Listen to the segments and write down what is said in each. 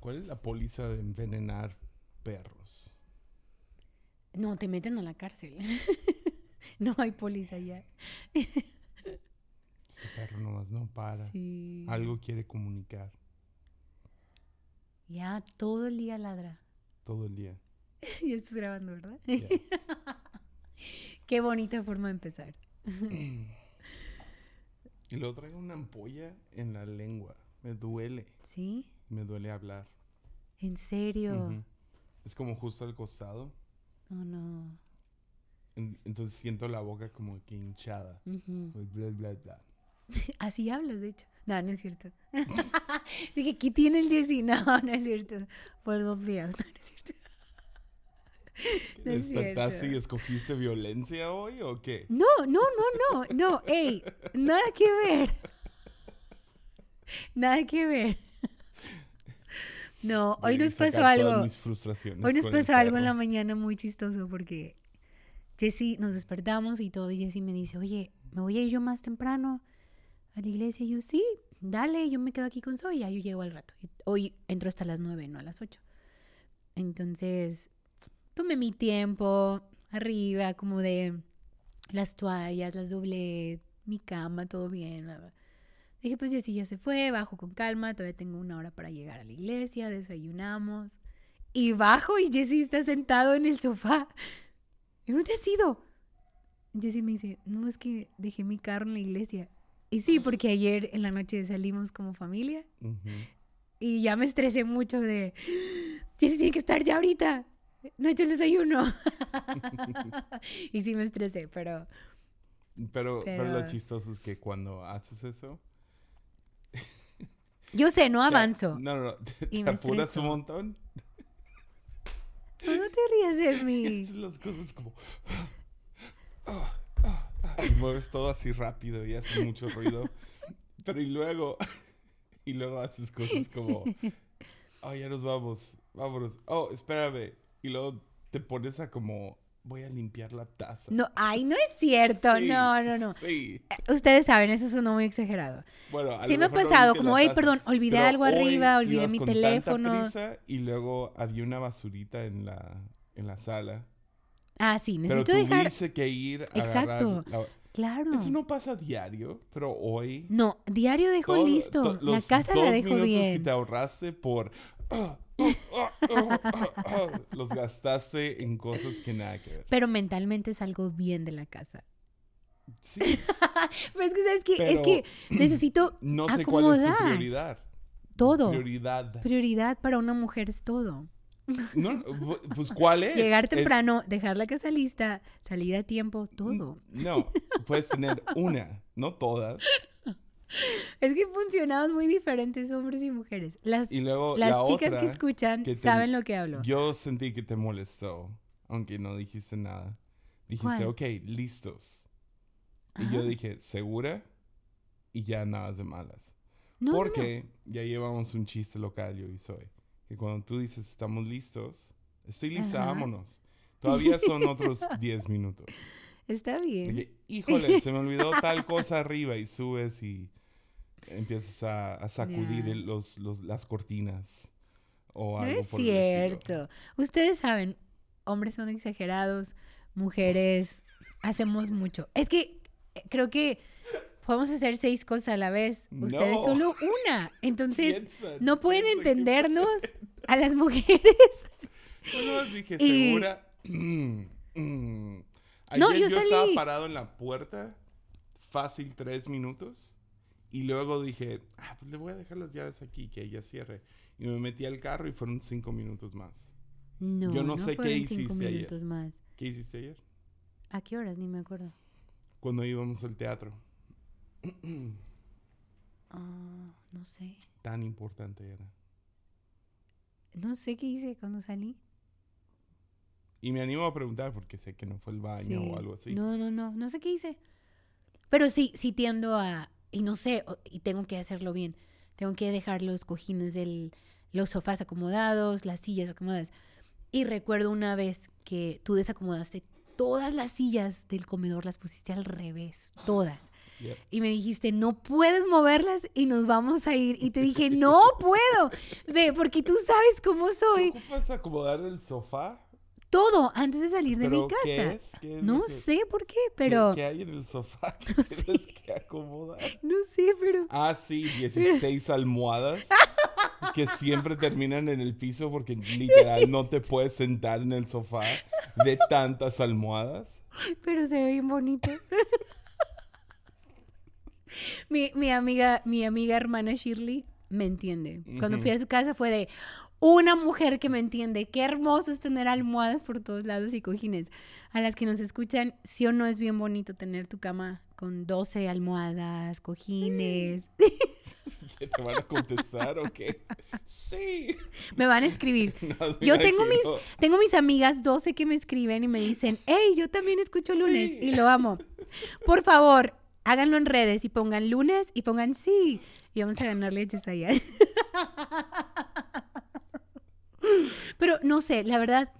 ¿Cuál es la póliza de envenenar perros? No, te meten a la cárcel. no hay policía ya. Este perro nomás no para. Sí. Algo quiere comunicar Ya todo el día ladra. todo el día. ya estás grabando, ¿verdad? Ya. Qué bonita forma de empezar. y luego traigo una ampolla en la lengua. Me duele. ¿Sí? Me duele hablar. ¿En serio? Es como justo al costado. Oh, no. En- Entonces siento la boca como que hinchada. Ujú. Bla, bla, bla. Así hablas, de hecho. No, no es cierto. Dije, ¿qué tiene el Jessy? No, no es cierto. Polvo frío. No, no es cierto. No es ¿Despertaste y escogiste violencia hoy o qué? No, no, no, no, no. Ey, nada que ver. Nada que ver. No, hoy nos pasó algo. mis frustraciones Hoy nos pasó algo en la mañana muy chistoso porque Jessy nos despertamos y todo y Jessy me dice, oye, ¿me voy a ir yo más temprano a la iglesia? Y yo, sí, dale, yo me quedo aquí con Zoe, ya yo llego al rato. Hoy entro hasta las nueve, no a las ocho. Entonces, tomé mi tiempo arriba, como de las toallas, las doblé, mi cama, todo bien. Dije, pues Jessy ya se fue, bajo con calma, todavía tengo una hora para llegar a la iglesia, desayunamos. Y bajo y Jesse está sentado en el sofá. ¿Y dónde has ido? Jesse me dice, no, es que dejé mi carro en la iglesia. Y sí, porque ayer en la noche salimos como familia y ya me estresé mucho de, Jesse tiene que estar ya ahorita. No he hecho el desayuno. y sí me estresé, pero Pero, pero... lo Pero- chistoso es que cuando haces eso... yo sé, no te- avanzo. No, no, no. Te, Y te me apuras estreso. un montón. No, te rías de mí. Las cosas como... ah, ah, ah, y mueves todo así rápido y haces mucho ruido. Pero y luego... Y luego haces cosas como... Oh, ya nos vamos. Vámonos. Oh, espérame. Y luego te pones a como... Voy a limpiar la taza. No, ay, no es cierto. Sí, No, no, no. Sí. Ustedes saben, eso sonó muy exagerado. Bueno, a Sí me ha pasado, como, "Ay, taza", perdón, olvidé pero algo arriba, olvidé mi con tanta teléfono. prisa y luego había una basurita en la, en la sala. Ah, sí, Pero necesito dejar. tuviste que ir a Exacto. la- Claro. Eso no pasa diario, pero hoy... No, diario dejo todo- listo. to- la casa la dejo minutos que bien. te ahorraste por... ah, los gastaste en cosas que nada que ver. Pero mentalmente salgo bien de la casa. Sí, Pero es que, ¿sabes qué? Es que necesito no sé cuál es tu acomodar prioridad. todo. Prioridad. Prioridad para una mujer es todo. No, pues ¿cuál es? Llegar Es- temprano, dejar la casa lista, salir a tiempo, todo. No, puedes tener una, no todas. Es que funcionamos muy diferentes hombres y mujeres. Las, Y luego las la chicas que escuchan que te- saben lo que hablo. Yo sentí que te molestó, aunque no dijiste nada. Dijiste, ¿Cuál? ok, listos. Y yo dije, ¿segura? Y ya nada de malas. No, no, no. Porque ya llevamos un chiste local, yo y soy. Que cuando tú dices, estamos listos, estoy lista, Ajá. vámonos. Todavía son otros 10 minutos. Está bien. Dije, híjole, se me olvidó tal cosa arriba y subes y empiezas a, a sacudir los, los- las cortinas o No algo es por el estilo. cierto. Ustedes saben, hombres son exagerados, mujeres hacemos mucho. Es que eh, creo que podemos hacer seis cosas a la vez. Ustedes No. solo una. Entonces, Piensa, no pueden entendernos a las mujeres. Yo dije, Y- ¿segura? Mm, mm. No, Ayer yo yo estaba parado en la puerta, fácil tres minutos, y luego dije, ah, pues le voy a dejar las llaves aquí, que ella cierre. Y me metí al carro y fueron cinco minutos más. No, Yo no sé qué cinco hiciste ayer. minutos más. ¿Qué hiciste ayer? ¿A qué horas? Ni me acuerdo. Cuando íbamos al teatro. Ah, no sé. Tan importante era. No sé qué hice cuando salí. Y me animo a preguntar porque sé que no fue el baño Sí. o algo así. No, no, no, no sé qué hice. Pero sí, sí tiendo a, y no sé, y tengo que hacerlo bien. Tengo que dejar los cojines del, los sofás acomodados, las sillas acomodadas. Y recuerdo una vez que tú desacomodaste todas las sillas del comedor, las pusiste al revés, todas. Y me dijiste, no puedes moverlas y nos vamos a ir. Y te dije, no puedo. Ve, porque tú sabes cómo ¿Te soy. ocupas acomodar el sofá? Todo antes de salir de mi ¿Pero qué casa. es? ¿Qué es No que- sé por qué, pero... ¿Qué, hay en el sofá que No tienes sé. que acomodar? No sé, pero... Ah, sí, 16 almohadas que siempre terminan en el piso porque literal no te puedes sentar en el sofá de tantas almohadas. Pero se ve bien bonito. mi, mi amiga, mi amiga hermana Shirley me entiende. Cuando fui a su casa fue de una mujer que me entiende. Qué hermoso es tener almohadas por todos lados y cojines. A las que nos escuchan, sí o no es bien bonito tener tu cama con 12 almohadas, cojines. ¿Qué te van a contestar o qué? Sí. me van a escribir. No, Yo tengo mis, tengo mis amigas 12 que me escriben y me dicen, hey, yo también escucho lunes Sí. y lo amo. Por favor, háganlo en redes y pongan lunes y pongan sí. Y vamos a ganarle a Yesaya. Pero no sé, la verdad,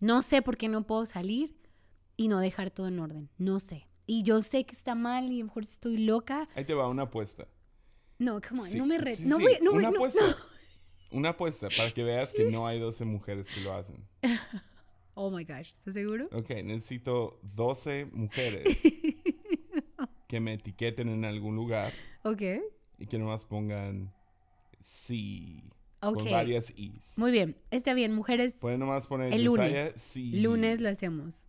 no sé por qué no puedo salir y no dejar todo en orden. No sé. Y yo sé que está mal y a lo mejor estoy loca. Ahí te va una apuesta. No, come on, Sí, no me re... sí, no sí, voy, no voy- una no- apuesta. Una apuesta para que veas que no hay 12 mujeres que lo hacen. Oh my gosh, ¿estás seguro? Ok, necesito 12 mujeres que me etiqueten en algún lugar Ok. y que nomás pongan sí. Ok. Con varias is. Muy bien, está bien, mujeres. Pueden nomás poner El Josiah, lunes. sí. Lunes lo hacemos.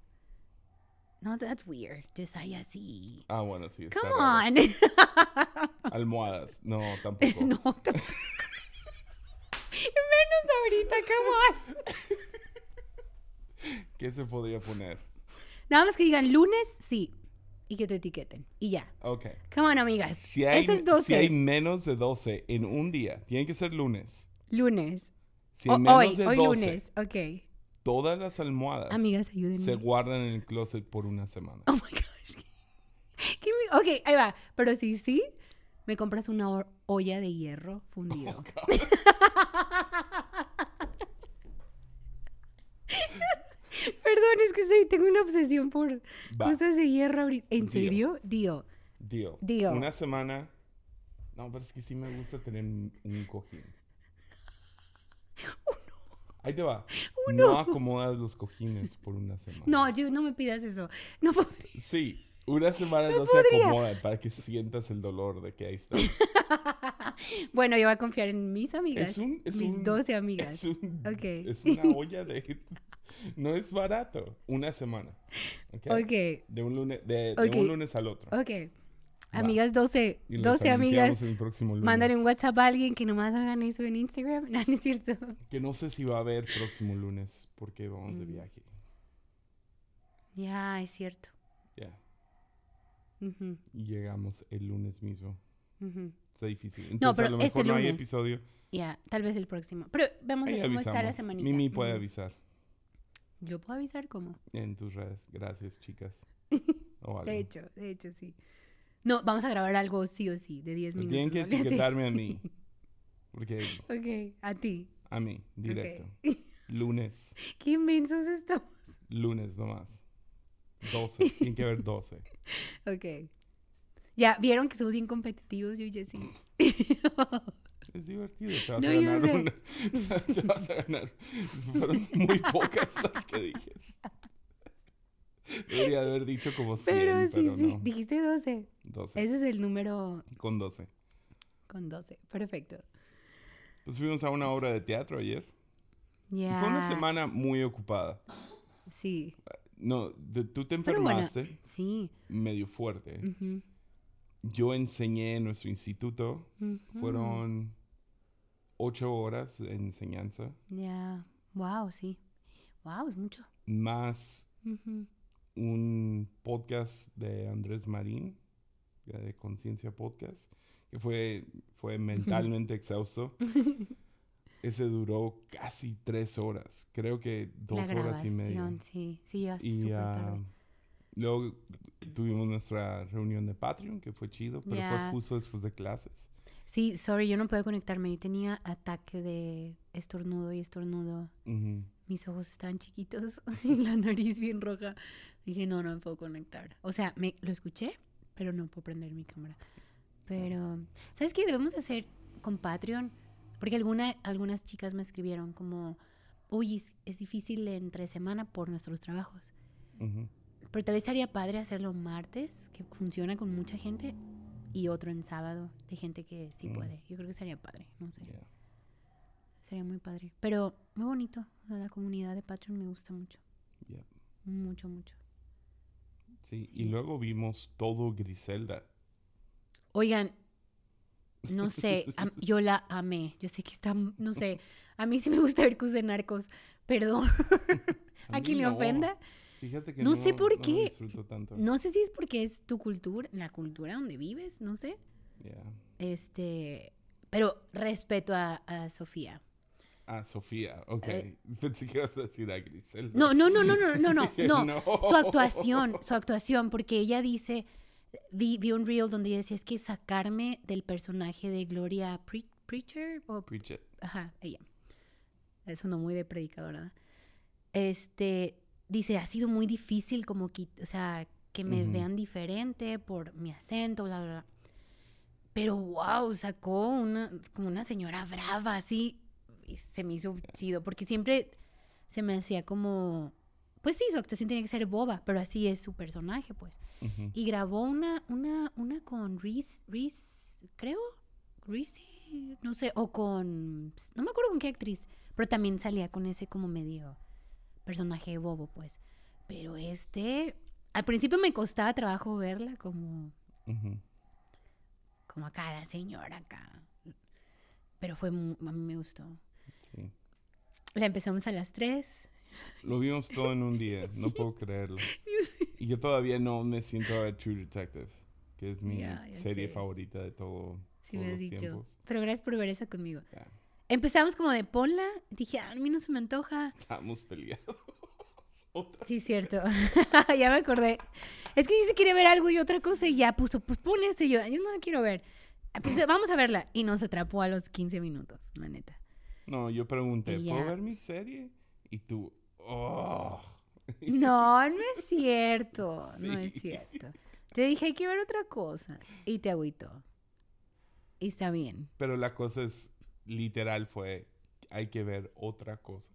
No, that's weird. Josiah, sí. Ah, bueno, sí. está Come raro. on. Almohadas. No, tampoco. no. tampoco. Menos ahorita, come on. ¿Qué se podría poner? Nada más que digan lunes, sí. Y que te etiqueten. Y ya. Ok. Come on, amigas. Si hay, Ese es 12. si hay menos de 12 en un día, tiene que ser lunes. Lunes. Si O- menos hoy, de hoy 12, lunes. Ok. todas las almohadas Amigas, ayúdenme. se guardan en el closet por una semana. Oh my gosh. ¿Qué me- Ok, ahí va. Pero si sí, me compras una olla de hierro fundido. Perdón, es que estoy- tengo una obsesión por Va. cosas de hierro ahorita. ¿En serio? Dio. Deal. Deal. Una semana. No, pero es que sí me gusta tener un cojín. Ahí te va. No acomodas los cojines por una semana. No, yo no me pidas eso. No podría. Sí, una semana no, se podría. acomoda para que sientas el dolor de que ahí está. Bueno, yo voy a confiar en mis amigas. Es un- es mis un- 12 amigas. Es, un- Ok. es una olla de... No es barato. Una semana. ¿ok? Ok, De un lunes, de, un lunes al otro. ok. Amigas 12, Y les 12 amigas. Mándale un WhatsApp a alguien que nomás hagan eso en Instagram. No, no es cierto. Que no sé si va a haber próximo lunes porque vamos de Mm. viaje. Ya, es cierto. Ya. Ujú, Y llegamos el lunes mismo. ujú. Está difícil. Entonces, pero a lo mejor este no hay episodio. Ya, tal vez el próximo. Pero ver cómo está la semanita. Mimi puede avisar Yo puedo avisar cómo. en tus redes. Gracias, chicas. De hecho, de hecho, sí. No, vamos a grabar algo sí o sí, de 10 Pero minutos. Tienen que ¿vale? Sí. etiquetarme a mí. Porque Ok, a ti. a mí, directo. Lunes. Qué inmensos estamos. Lunes nomás. 12. Tiene que haber 12. Ok. Ya, ¿vieron que somos bien competitivos? Yo y Jessy. Es divertido. Te vas No, a ganar una. Te vas a ganar. Fueron muy pocas las que dije. Debería haber dicho como 100, Pero pero, sí, sí. no. Dijiste 12. 12. Ese es el número Con 12. con 12. Perfecto. Pues fuimos a una obra de teatro ayer. Y Ya. Fue una semana muy ocupada. Sí. No, de- tú te bueno, enfermaste sí. medio fuerte. Ujú, Yo enseñé en nuestro instituto. ujú. Fueron ocho horas de enseñanza. Ya. Wow, sí. Wow, es mucho. Más Ujú. Un podcast de Andrés Marín, de Conciencia Podcast, que fue, fue mentalmente exhausto. Ese duró casi tres horas, creo que dos La horas y media. sí. Sí, Y ah, luego tuvimos nuestra reunión de Patreon, que fue chido, pero fue justo después de clases. Sí, sorry, yo no puedo conectarme. Yo tenía ataque de estornudo y estornudo. Ujú. Mis ojos estaban chiquitos y la nariz bien roja. Dije, no, no me puedo conectar. O sea, me lo escuché, pero no puedo prender mi cámara. Pero, ¿sabes qué debemos hacer con Patreon? Porque alguna, algunas chicas me escribieron como, uy, es, es difícil entre semana por nuestros trabajos. Pero tal vez estaría padre hacerlo martes, que funciona con mucha gente, y otro en sábado, de gente que sí Mm. puede. Yo creo que sería padre, no sé. Yeah. Sería muy padre. Pero muy bonito. o sea, La comunidad de Patreon me gusta mucho. Mucho, mucho. Sí, Sí. y luego vimos todo Griselda. Oigan, no sé, yo la amé. Yo sé que está, no sé, a mí sí me gusta ver cosas de narcos. Perdón. ¿A quien le no. ofenda? Fíjate que No sé por qué. tanto. No sé si es porque es tu cultura, la cultura donde vives, no sé. Yeah. Este, pero respeto a, a Sofía. Ah, Sofía, ok. Eh. Pensé que ibas a decir a Griselda. No, no, no, no, no, no, no, Dije, no. no. Su actuación, su actuación, porque ella dice, vi, vi un reel donde ella decía, es que sacarme del personaje de Gloria Pre- Preacher, o Preach it. Ajá, ella. Eso no muy de predicadora. Este, dice, ha sido muy difícil como que, o sea, que me vean diferente por mi acento, bla, bla, bla. Pero wow, sacó una, como una señora brava, así, y se me hizo chido, porque siempre se me hacía como, pues sí, su actuación tiene que ser boba, pero así es su personaje, pues. Y grabó una, una, una con Reese, Reese, creo, Reese, no sé, o con, no me acuerdo con qué actriz, pero también salía con ese como medio personaje bobo, pues. Pero este, al principio me costaba trabajo verla como, como acá, la señora acá. Pero fue, a mí me gustó. La empezamos a las 3. Lo vimos todo en un día, no puedo creerlo. Y yo todavía no me siento a ver True Detective, que es mi ya serie sé. favorita de todo, Sí todos me has los dicho. tiempos. Pero gracias por ver esa conmigo. Ya, Empezamos como de ponla. Dije, "Ah, a mí no se me antoja. estamos peleados. Sí, cierto. ya me acordé. Es que se quiere ver algo y otra cosa y ya puso, pues pon este. Yo, yo no la quiero ver. Pues vamos a verla. Y nos atrapó a los 15 minutos, la neta. No, yo pregunté, ¿puedo ver mi serie? Y tú, oh. No, no es cierto. No es cierto. Te dije, hay que ver otra cosa. Y te agüitó. Y está bien. Pero la cosa es, literal fue, hay que ver otra cosa.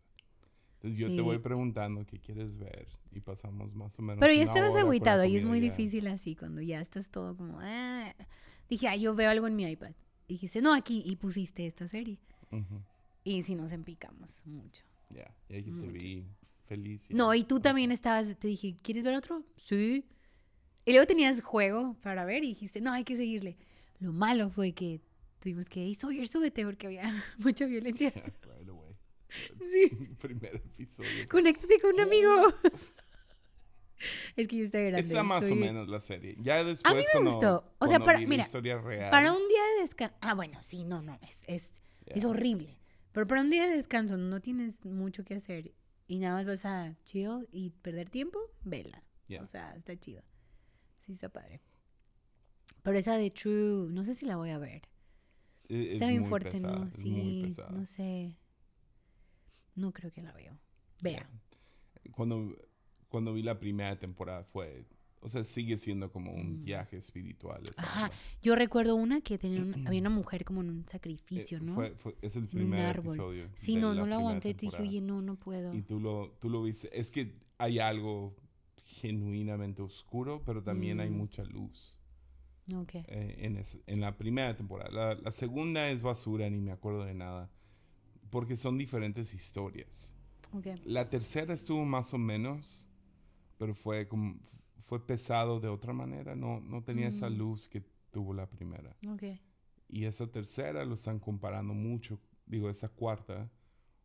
Entonces yo Sí. te voy preguntando qué quieres ver y pasamos más o menos. Pero ya estabas agüitado y es muy ya. difícil así cuando ya estás todo como... "Ah". Dije, ah, yo veo algo en mi iPad. Y dijiste, no, aquí. Y pusiste esta serie. Ujú, Y si nos empicamos mucho. Ya, y ahí te vi feliz. No, y tú también estabas, te dije, ¿quieres ver otro? Sí. Y luego tenías juego para ver y dijiste, no, hay que seguirle. Lo malo fue que tuvimos que, y Sawyer, súbete porque había mucha violencia. right away. Sí. Primer episodio. Conéctate con un amigo. es que yo estoy grande. Está más o menos la serie. Ya después me cuando, gustó. O sea, para- mira, historia real. Para un día de descanso. Ah, bueno, sí, no, no, es, es, es horrible. Pero para un día de descanso no tienes mucho que hacer y nada más vas a chill y perder tiempo, vela. O sea, está chido. Sí, está padre. Pero esa de True, no sé si la voy a ver. E- es está bien muy fuerte, pesada, ¿no? Sí, no sé. No creo que la veo. Vea. Cuando, cuando vi la primera temporada fue... O sea, sigue siendo como un Mm. viaje espiritual. Ajá. onda. Yo recuerdo una que tenía había una mujer como en un sacrificio, Eh, ¿no? fue- fue- es el primer episodio. sí, no, no la primera aguanté. Te dije, oye, no, no puedo. Y tú lo, tú lo viste. Es que hay algo genuinamente oscuro, pero también hay Mm. mucha luz Ok. eh, en, es- en la primera temporada. La, la segunda es basura, ni me acuerdo de nada. Porque son diferentes historias. Ok. La tercera estuvo más o menos, pero fue como fue pesado de otra manera. No, no tenía esa Mm. luz que tuvo la primera. Ok. Y esa tercera lo están comparando mucho, digo, esa cuarta,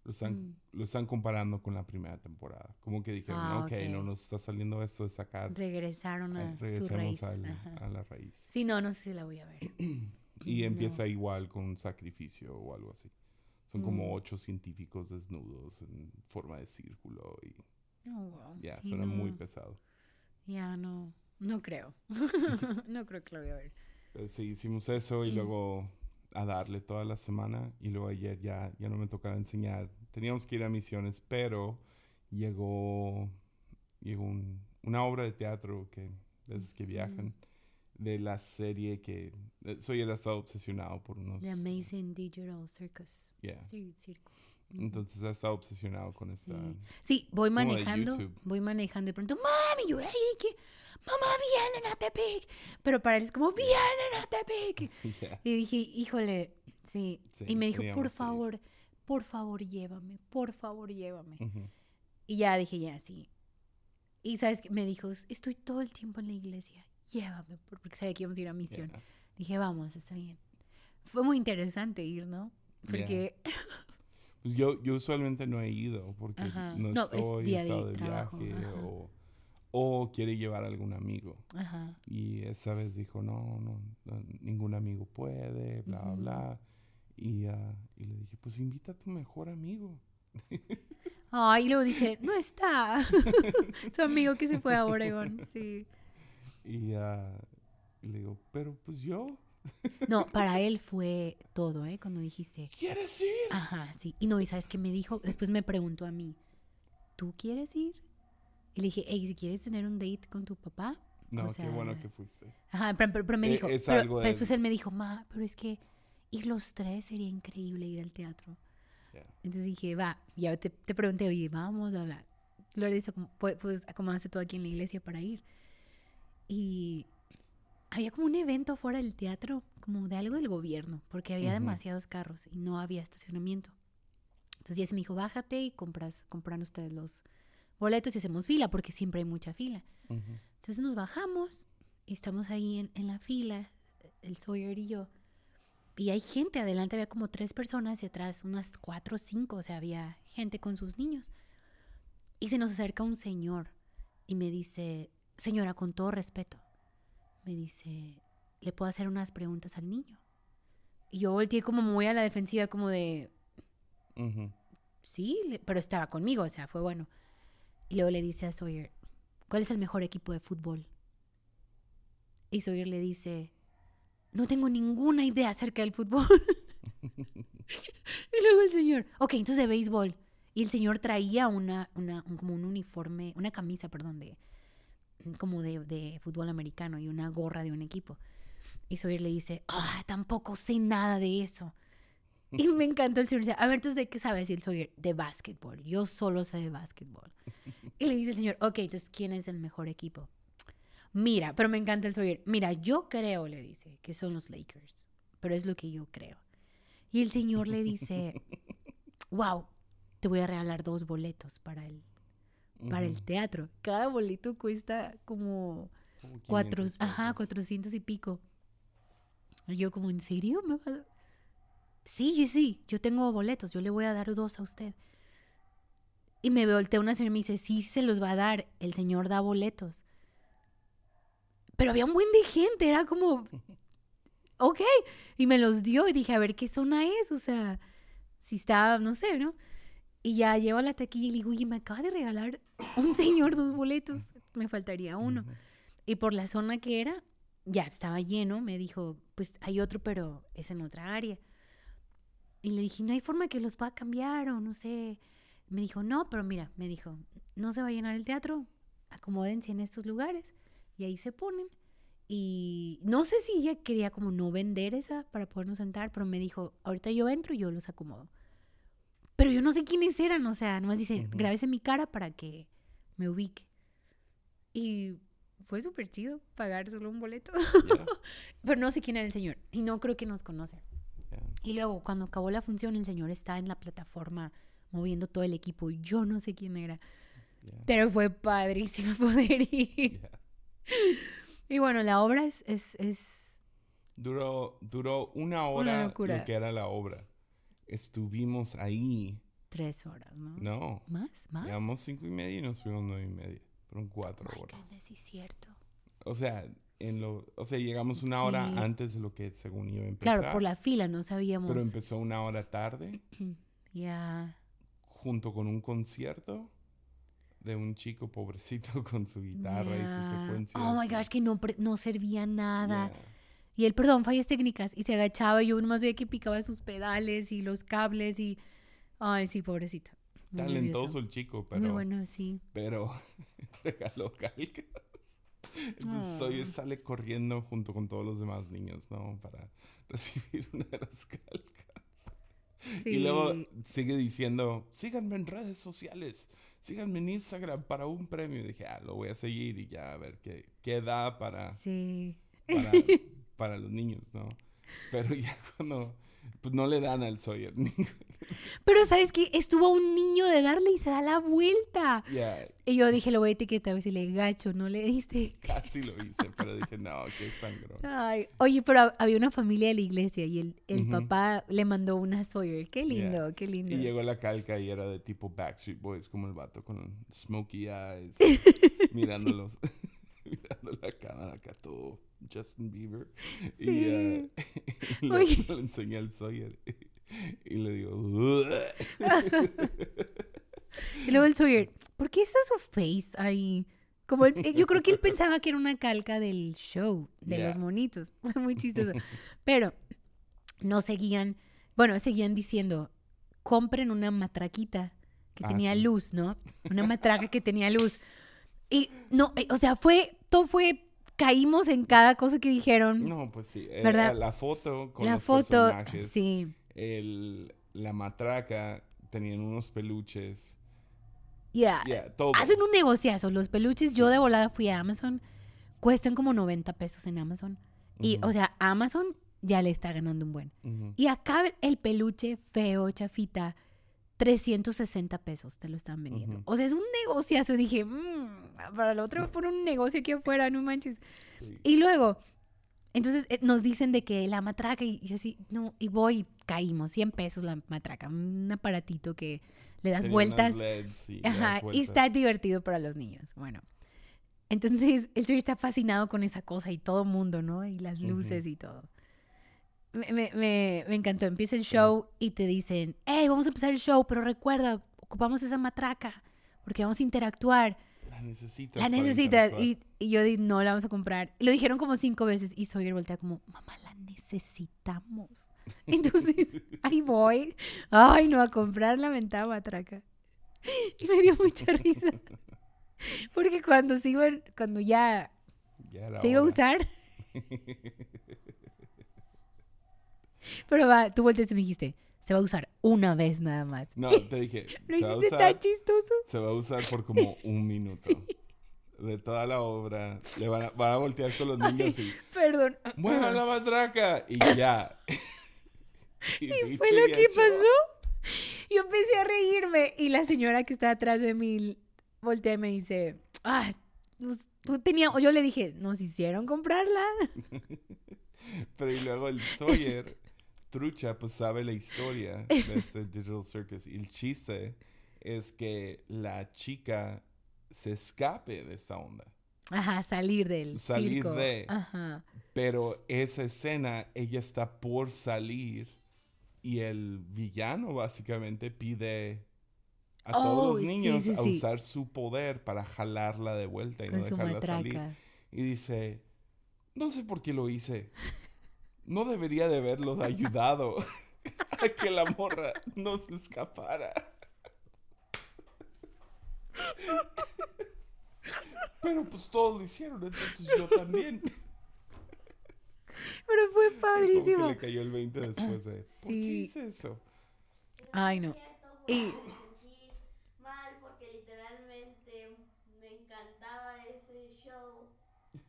lo están, Mm. lo están comparando con la primera temporada. Como que dijeron, Ah, ok, no nos está saliendo esto de sacar, Regresaron eh, a su regresemos raíz. al- Ajá. a la raíz. Sí, no, no sé si la voy a ver. Y No. empieza igual con un sacrificio o algo así. Son como Mm. ocho científicos desnudos en forma de círculo y Oh, wow. ya, Sí, suena muy no. pesado. Ya, no. No creo. no creo que la voy a ver. Pero sí, hicimos eso y Mm. luego a darle toda la semana y luego ayer ya, ya no me tocaba enseñar. Teníamos que ir a misiones, pero llegó, llegó un- una obra de teatro que, de esas que viajan. de la serie que eh, soy era estado obsesionado por unos The Amazing Digital Circus. Yeah. Entonces he estado obsesionado con esta Sí. Sí, voy manejando, voy manejando de pronto, mami, yo, "Ay, que mamá vienen a Tepic. Pero para él es como, vienen a Tepic. Yeah. Y dije, híjole, sí. Sí, y me dijo, por favor, por favor, llévame, por favor, llévame. Ujú. Y ya dije, ya, sí. Y sabes que me dijo, estoy todo el tiempo en la iglesia, llévame, por- porque sabía que íbamos a ir a misión. Yeah. Dije, vamos, está bien. Fue muy interesante ir, ¿no? Porque Pues yo, yo usualmente no he ido porque Ajá. no, No, es estoy, día de estado de viaje o, o quiere llevar a algún amigo. Ajá. Y esa vez dijo, no, no, no, ningún amigo puede, bla, Ujú. bla. Y, ah, y le dije, pues invita a tu mejor amigo. Ay, y luego dice, no está. Su amigo que se fue a Oregón, sí. Y, ah, y le digo, pero pues yo, No, para él fue todo, ¿eh? Cuando dijiste, ¿quieres ir? ajá, sí. Y no, y ¿sabes qué me dijo? Después me preguntó a mí, ¿tú quieres ir? Y le dije, hey, si quieres tener un date con tu papá. No, o qué bueno sea, que fuiste. Ajá, pero, pero- pero me E- dijo, es pero- algo de- después él me dijo, ma, pero es que ir los tres sería increíble ir al teatro. Yeah. Entonces dije, va, ya te, te pregunté, oye, vamos a hablar. Lo hizo como, pues, pues acomodaste todo aquí en la iglesia para ir. Y había como un evento fuera del teatro, como de algo del gobierno, porque había demasiados carros y no había estacionamiento. Entonces Jesse me dijo, bájate y compras, compran ustedes los boletos y hacemos fila, porque siempre hay mucha fila. Ujú. Entonces nos bajamos y estamos ahí en, en la fila, el Sawyer y yo. Y hay gente, adelante había como tres personas y atrás unas cuatro o cinco, o sea, había gente con sus niños. Y se nos acerca un señor y me dice, señora, con todo respeto, me dice, ¿le puedo hacer unas preguntas al niño? Y yo volteé como muy a la defensiva, como de, sí, pero estaba conmigo, o sea, fue bueno. Y luego le dice a Sawyer, ¿cuál es el mejor equipo de fútbol? Y Sawyer le dice, no tengo ninguna idea acerca del fútbol. y luego el señor, ok, entonces de béisbol. Y el señor traía una, una un- como un uniforme, una camisa, perdón, de como de, de fútbol americano y una gorra de un equipo. Y Sawyer le dice, ah, tampoco sé nada de eso. Y me encantó el señor. Dice, a ver, entonces, ¿de qué sabes? Y el Sawyer, de básquetbol. Yo solo sé de básquetbol. Y le dice el señor, ok, entonces, ¿quién es el mejor equipo? Mira, pero me encanta el Sawyer. Mira, yo creo, le dice, que son los Lakers. Pero es lo que yo creo. Y el señor le dice, wow, te voy a regalar dos boletos para el, para el teatro. Cada boleto cuesta como Como cuatro, 500 ajá, pesos. cuatrocientos y pico. Y yo como, ¿en serio? ¿Me va a- Sí, yo sí, yo tengo boletos, yo le voy a dar dos a usted. Y me voltea una señora y me dice, sí, se los va a dar, el señor da boletos. Pero había un buen de gente, era como, ok. Y me los dio y dije, a ver qué zona es, o sea, si está, no sé, ¿no? Y ya llego a la taquilla y le digo, oye, me acaba de regalar un señor dos boletos, me faltaría uno. Y por la zona que era, ya estaba lleno. Me dijo, pues hay otro, pero es en otra área. Y le dije, no hay forma que los pueda cambiar o no sé. Me dijo, no, pero mira, me dijo, no se va a llenar el teatro, acomódense en estos lugares. Y ahí se ponen. Y no sé si ella quería como no vender esa para podernos sentar, pero me dijo, ahorita yo entro y yo los acomodo. Pero yo no sé quiénes eran, o sea, nomás dice, Ujú. grábese mi cara para que me ubique. Y fue súper chido pagar solo un boleto. Yeah, Pero no sé quién era el señor. Y no creo que nos conoce. yeah. Y luego, cuando acabó la función, el señor está en la plataforma moviendo todo el equipo. Y yo no sé quién era. Yeah, Pero fue padrísimo poder ir. Y bueno, la obra es, es, es Duró, duró una hora locura. lo que era la obra. Estuvimos ahí. tres horas, ¿no? No. ¿Más? ¿Más? Llegamos cinco y media y nos fuimos nueve y media. Fueron cuatro My horas. goodness, sí es cierto. O sea, en lo, o sea, llegamos una hora antes de lo que según iba a empezar. Claro, por la fila no sabíamos. Pero empezó una hora tarde, Ya. junto con un concierto de un chico pobrecito con su guitarra y ya. sus secuencias. Oh my gosh, que no, no servía nada. Yeah. Y él, perdón, fallas técnicas. Y se agachaba y yo nomás veía que picaba sus pedales y los cables y... Ay, sí, pobrecito. Muy Talentoso nervioso. el chico, pero, Muy bueno, sí. pero regaló calcas. Entonces Sawyer Oh. sale corriendo junto con todos los demás niños, ¿no? Para recibir una de las calcas. Y luego sigue diciendo, síganme en redes sociales, síganme en Instagram para un premio. Y dije, ah, lo voy a seguir y ya a ver qué, qué da para, Sí. para, para los niños, ¿no? Pero ya cuando, pues no le dan al Sawyer. Pero ¿sabes qué? Estuvo un niño de darle y se da la vuelta. Y yo dije, lo voy a etiquetar, a ver si le gacho, no le diste. casi lo hice, pero dije, no, qué sangrón. Ay, oye, pero hab- había una familia de la iglesia y el, papá le mandó una Sawyer. Qué lindo, Yeah. qué lindo. Y llegó la calca y era de tipo Backstreet Boys, como el vato con smokey eyes, mirándolos, mirando la cámara acá todo Justin Bieber. Y, Sí. eh, y luego Oye. le enseñé al Sawyer y le digo. Y luego el Sawyer, ¿por qué está su face ahí? Como yo creo que él pensaba que era una calca del show, de Yeah. los monitos. Fue muy chistoso. Pero no seguían, bueno, seguían diciendo, compren una matraquita que Ah, tenía sí. luz, ¿no? Una matraca que tenía luz. Y no, eh, o sea, fue, todo fue, caímos en cada cosa que dijeron. No, pues sí. eh, ¿Verdad? La foto con la los foto, personajes, sí. el, la matraca, tenían unos peluches. Ya. Yeah. Hacen un negociazo. Los peluches, yo de volada fui a Amazon. Cuestan como 90 pesos en Amazon. Y, o sea, Amazon ya le está ganando un buen. Y acá el peluche feo, chafita, 360 pesos te lo están vendiendo. O sea, es un negociazo. Y dije, "Mm, para el otro por un negocio aquí afuera, no manches. Sí. Y luego, entonces eh, nos dicen de que la matraca, y yo así, no, y voy, caímos, 100 pesos la matraca, un aparatito que le das Tenía vueltas. y das Ajá, y está divertido para los niños. Bueno, entonces el señor está fascinado con esa cosa y todo mundo, ¿no? Y las luces y todo. Me, me, me, encantó. Empieza el show y te dicen, hey, vamos a empezar el show, pero recuerda, ocupamos esa matraca porque vamos a interactuar. La necesitas. La necesitas. Y, y yo di, no, la vamos a comprar. Y lo dijeron como cinco veces y Sawyer voltea como, mamá, la necesitamos. Entonces, ahí voy. Ay, no, a comprar la mentada matraca. Y me dio mucha risa. Porque cuando se iban, cuando ya Ya se iba a hora. usar. Pero va, tú volteaste y me dijiste, se va a usar una vez nada más. No, te dije. Lo hiciste usar, tan chistoso. se va a usar por como un minuto. De toda la obra. Le van a, van a voltear con los niños y. Perdón. ¡Mueva la matraca! Y ya. y Y fue lo y que hecho. pasó. Yo empecé a reírme y la señora que está atrás de mí voltea y me dice, ah, tú tenías, o yo le dije, nos hicieron comprarla. Pero y luego el Sawyer, trucha, pues sabe la historia de este Digital Circus. Y el chiste es que la chica se escape de esta onda. Ajá, salir del Salir circo. de. Ajá. Pero esa escena, ella está por salir y el villano básicamente pide a todos Oh, los niños sí, a sí. usar su poder para jalarla de vuelta y Con no dejarla salir. Y dice, no sé por qué lo hice. No debería de haberlos ayudado a que la morra no se escapara. Pero pues todos lo hicieron, entonces yo también. Pero fue Como que padrísimo. le cayó el 20 después de, ¿por qué Sí. hice eso? Ay, no. Y... Y- Me sentí mal porque literalmente me encantaba ese show.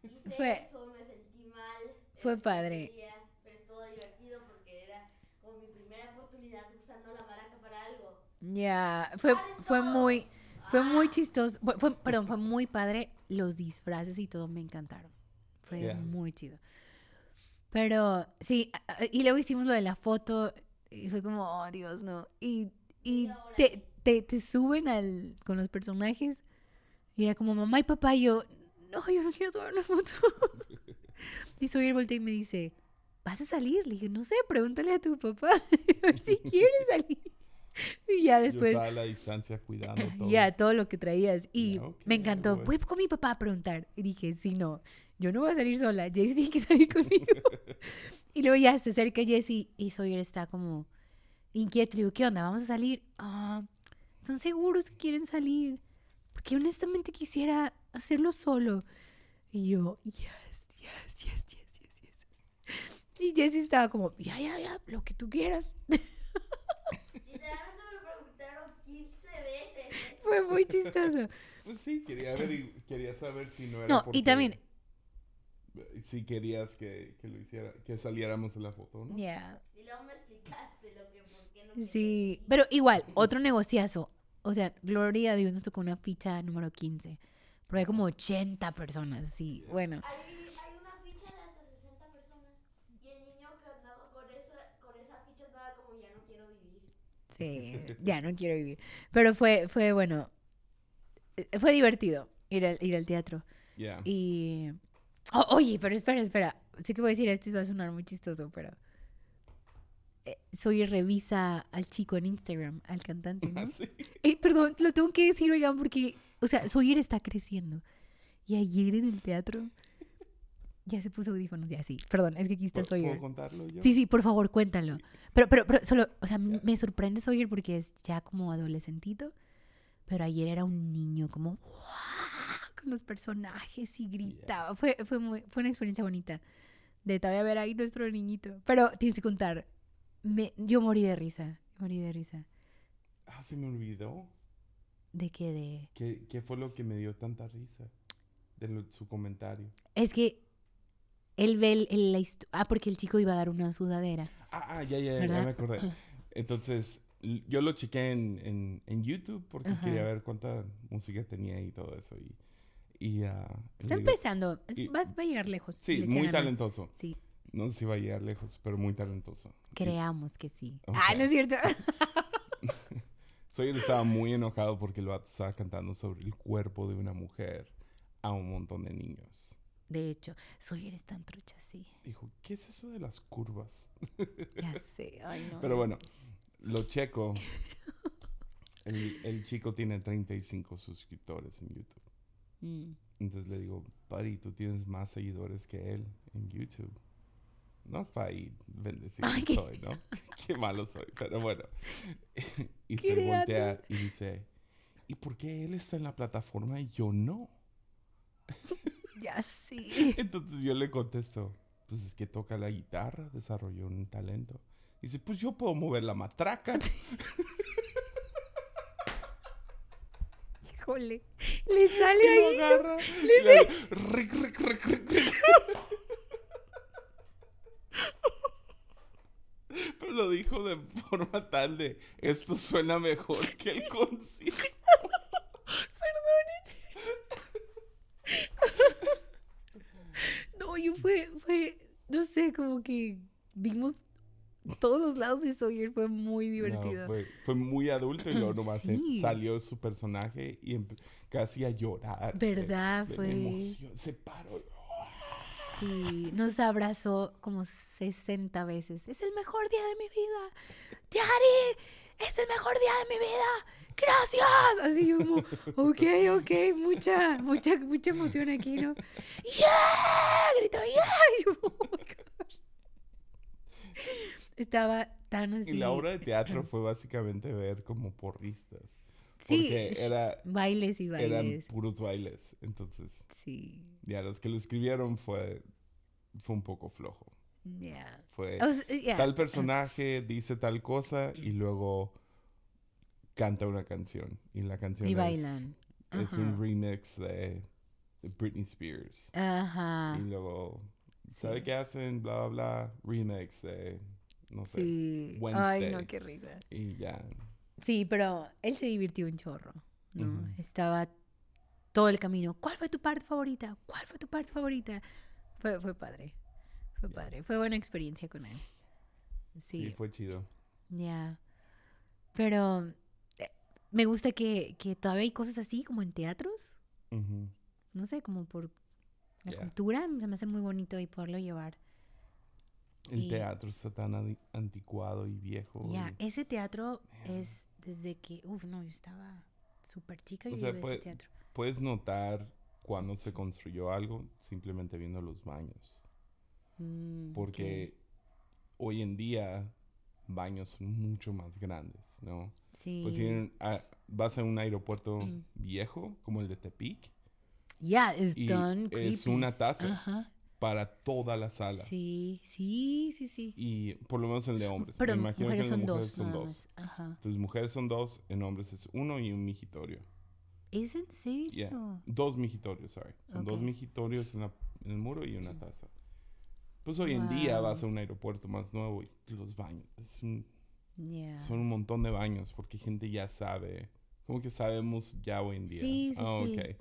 Hice Fue- eso, me sentí mal. fue padre. día, pero estuvo divertido porque era como mi primera oportunidad usando la maraca para Ya, fue, fue muy, fue muy chistoso. Fue, fue- perdón, fue muy padre. Los disfraces y todo me encantaron. Fue Yeah. muy chido. Pero sí, y luego hicimos lo de la foto y fue como, oh Dios, no. Y, y te, te suben al, con los personajes y era como mamá y papá y yo, no, yo no quiero tomar una foto. y Sawyer voltea y me dice, ¿vas a salir? Le dije, no sé, pregúntale a tu papá a ver si quiere salir. Y ya Yo después, estaba a la distancia cuidando todo. ya, todo lo que traías. Y Ya, ok, me encantó. voy. Con mi papá a preguntar. Y dije, sí, no, yo no voy a salir sola. Jessy tiene que salir conmigo. y luego ya se acerca Jessy y Sawyer está como inquieto. Digo, ¿qué onda? ¿Vamos a salir? Ah, ¿Están seguros que quieren salir? Porque honestamente quisiera hacerlo solo. Y yo, yes, yes, yes, yes, yes, yes. Y Jessie estaba como, ya, ya, ya, lo que tú quieras. Literalmente me preguntaron 15 veces. Fue muy chistoso. Pues sí, quería ver y quería saber si no era No, y porque- también, Si querías que, que lo hiciera, que saliéramos en la foto, ¿no? ya, Y luego me explicaste lo que, por qué no quería. sí. Pero igual, otro negociazo. O sea, gloria a Dios nos tocó una ficha número 15. Pero hay como 80 personas, sí. Bueno, Hay, hay una ficha de hasta 60 personas. Y el niño que andaba con, eso, con esa ficha andaba como ya no quiero vivir. Sí, ya no quiero vivir. Pero fue, fue bueno. eh, Fue divertido ir al, ir al teatro. Ya. Y. Oh, oye, pero espera, espera. Sí que voy a decir esto y va a sonar muy chistoso, pero. eh, Soy revisa al chico en Instagram, al cantante, ¿no? Ah, Sí. Eh, perdón, lo tengo que decir, oigan, porque. O sea, Sawyer está creciendo. Y ayer en el teatro. Ya se puso audífonos, ya sí. Perdón, es que aquí está ¿Puedo- ¿Puedo Sawyer. contarlo yo? Sí, sí, por favor, cuéntalo. Pero, pero, pero, solo, o sea, me sorprende Sawyer porque es ya como adolescentito. Pero ayer era un niño como ¡guau! con los personajes y gritaba. Fue, fue, muy, fue una experiencia bonita. De todavía ver ahí nuestro niñito. Pero tienes que contar. Me, yo morí de risa. Morí de risa. Ah, se me olvidó. ¿De qué? De... ¿Qué, qué fue lo que me dio tanta risa? De lo- su comentario. Es que él ve el, el- la histo- Ah, porque el chico iba a dar una sudadera. Ah, ah, ya, ya, ya, ¿Verdad? me acordé. Entonces, yo lo chequé en, en, en YouTube porque Ajá. quería ver cuánta música tenía y todo eso. Y, y ah, Está digo, empezando. Y- vas, va a llegar lejos. Sí, muy talentoso. Sí, No sé si va a llegar lejos, pero muy talentoso. Y creamos que sí. Ah, no es cierto. Sawyer estaba muy enojado porque vato estaba cantando sobre el cuerpo de una mujer a un montón de niños. De hecho, Sawyer es tan trucha, sí. Dijo, ¿qué es eso de las curvas? Ya sé. Ay, no. Pero bueno, sé. lo checo. El, el chico tiene 35 suscriptores en YouTube. Mm. Entonces le digo, buddy, tú tienes más seguidores que él en YouTube. No es para ir bendecido Ay, soy, ¿no? qué malo soy, pero bueno. y se voltea y dice, ¿y por qué él está en la plataforma y yo no? Ya sí. Entonces yo le contesto, pues es que toca la guitarra, desarrolló un talento. Dice, pues yo puedo mover la matraca. Híjole. Le sale y lo ahí. agarra. le ric, ric, ric, ric, ric. Pero lo dijo de forma tal de, esto suena mejor que el concierto. No, yo fue, fue, no sé, como que vimos todos los lados de Sawyer. Fue muy divertido. No, fue, fue muy adulto y luego nomás Sí. salió su personaje y casi a llorar. ¿Verdad? de Fue- emoción. Se paró. Sí, nos abrazó como 60 veces. Es el mejor día de mi vida. Daddy, es el mejor día de mi vida. Gracias. Así yo como, ok, ok, mucha, mucha, mucha emoción aquí, ¿no? ¡Yeah! Gritó, ¡yeah! Y yo, oh my gosh. Estaba tan así. Y la obra de teatro fue básicamente ver como porristas. Sí, Porque era, Bailes y eran bailes. puros bailes. Entonces, Sí, ya los que lo escribieron fue, fue un poco flojo. ya. Fue tal personaje dice tal cosa y luego canta una canción. Y la canción Y es, bailan. es un remix de Britney Spears. Ajá. Y luego, ¿sabe Sí. qué hacen? Bla, bla, bla. Remix de, no sé. Sí. Ay, Wednesday. no, qué risa. Y ya. Sí, pero él se divirtió un chorro, ¿no? Estaba todo el camino. ¿Cuál fue tu parte favorita? ¿Cuál fue tu parte favorita? Fue, fue padre. Fue padre. Fue buena experiencia con él. Sí, Sí, fue chido. ya. Pero eh, me gusta que, que todavía hay cosas así como en teatros. Ujú. No sé, como por la cultura. Se me hace muy bonito y poderlo llevar. El Y- teatro está tan anticuado y viejo. Ya, y- ese teatro Man. es desde que, uf, no, yo estaba súper chica y yo sea, puede- ese teatro. Puedes notar cuando se construyó algo simplemente viendo los baños. Mm. Porque hoy en día baños son mucho más grandes, ¿no? Sí. Pues si en- a- vas a un aeropuerto Mm. viejo, como el de Tepic, Ya, es Y tan es una creepy. taza. Ajá. para toda la sala. Sí, sí, sí, sí. Y por lo menos el de hombres. Pero Me imagino mujeres que son mujeres dos, son dos. Ajá. Entonces mujeres son dos, en hombres es uno y un migitorio. ¿Es en serio? Yeah. Dos migitorios, sorry. Son dos Ok. migitorios en, la- en el muro y una taza. Pues hoy en día Wow. vas a un aeropuerto más nuevo y los baños. un- Yeah. son un montón de baños porque gente ya sabe. Como que sabemos ya hoy en día. Sí, sí, Ah, sí. ok.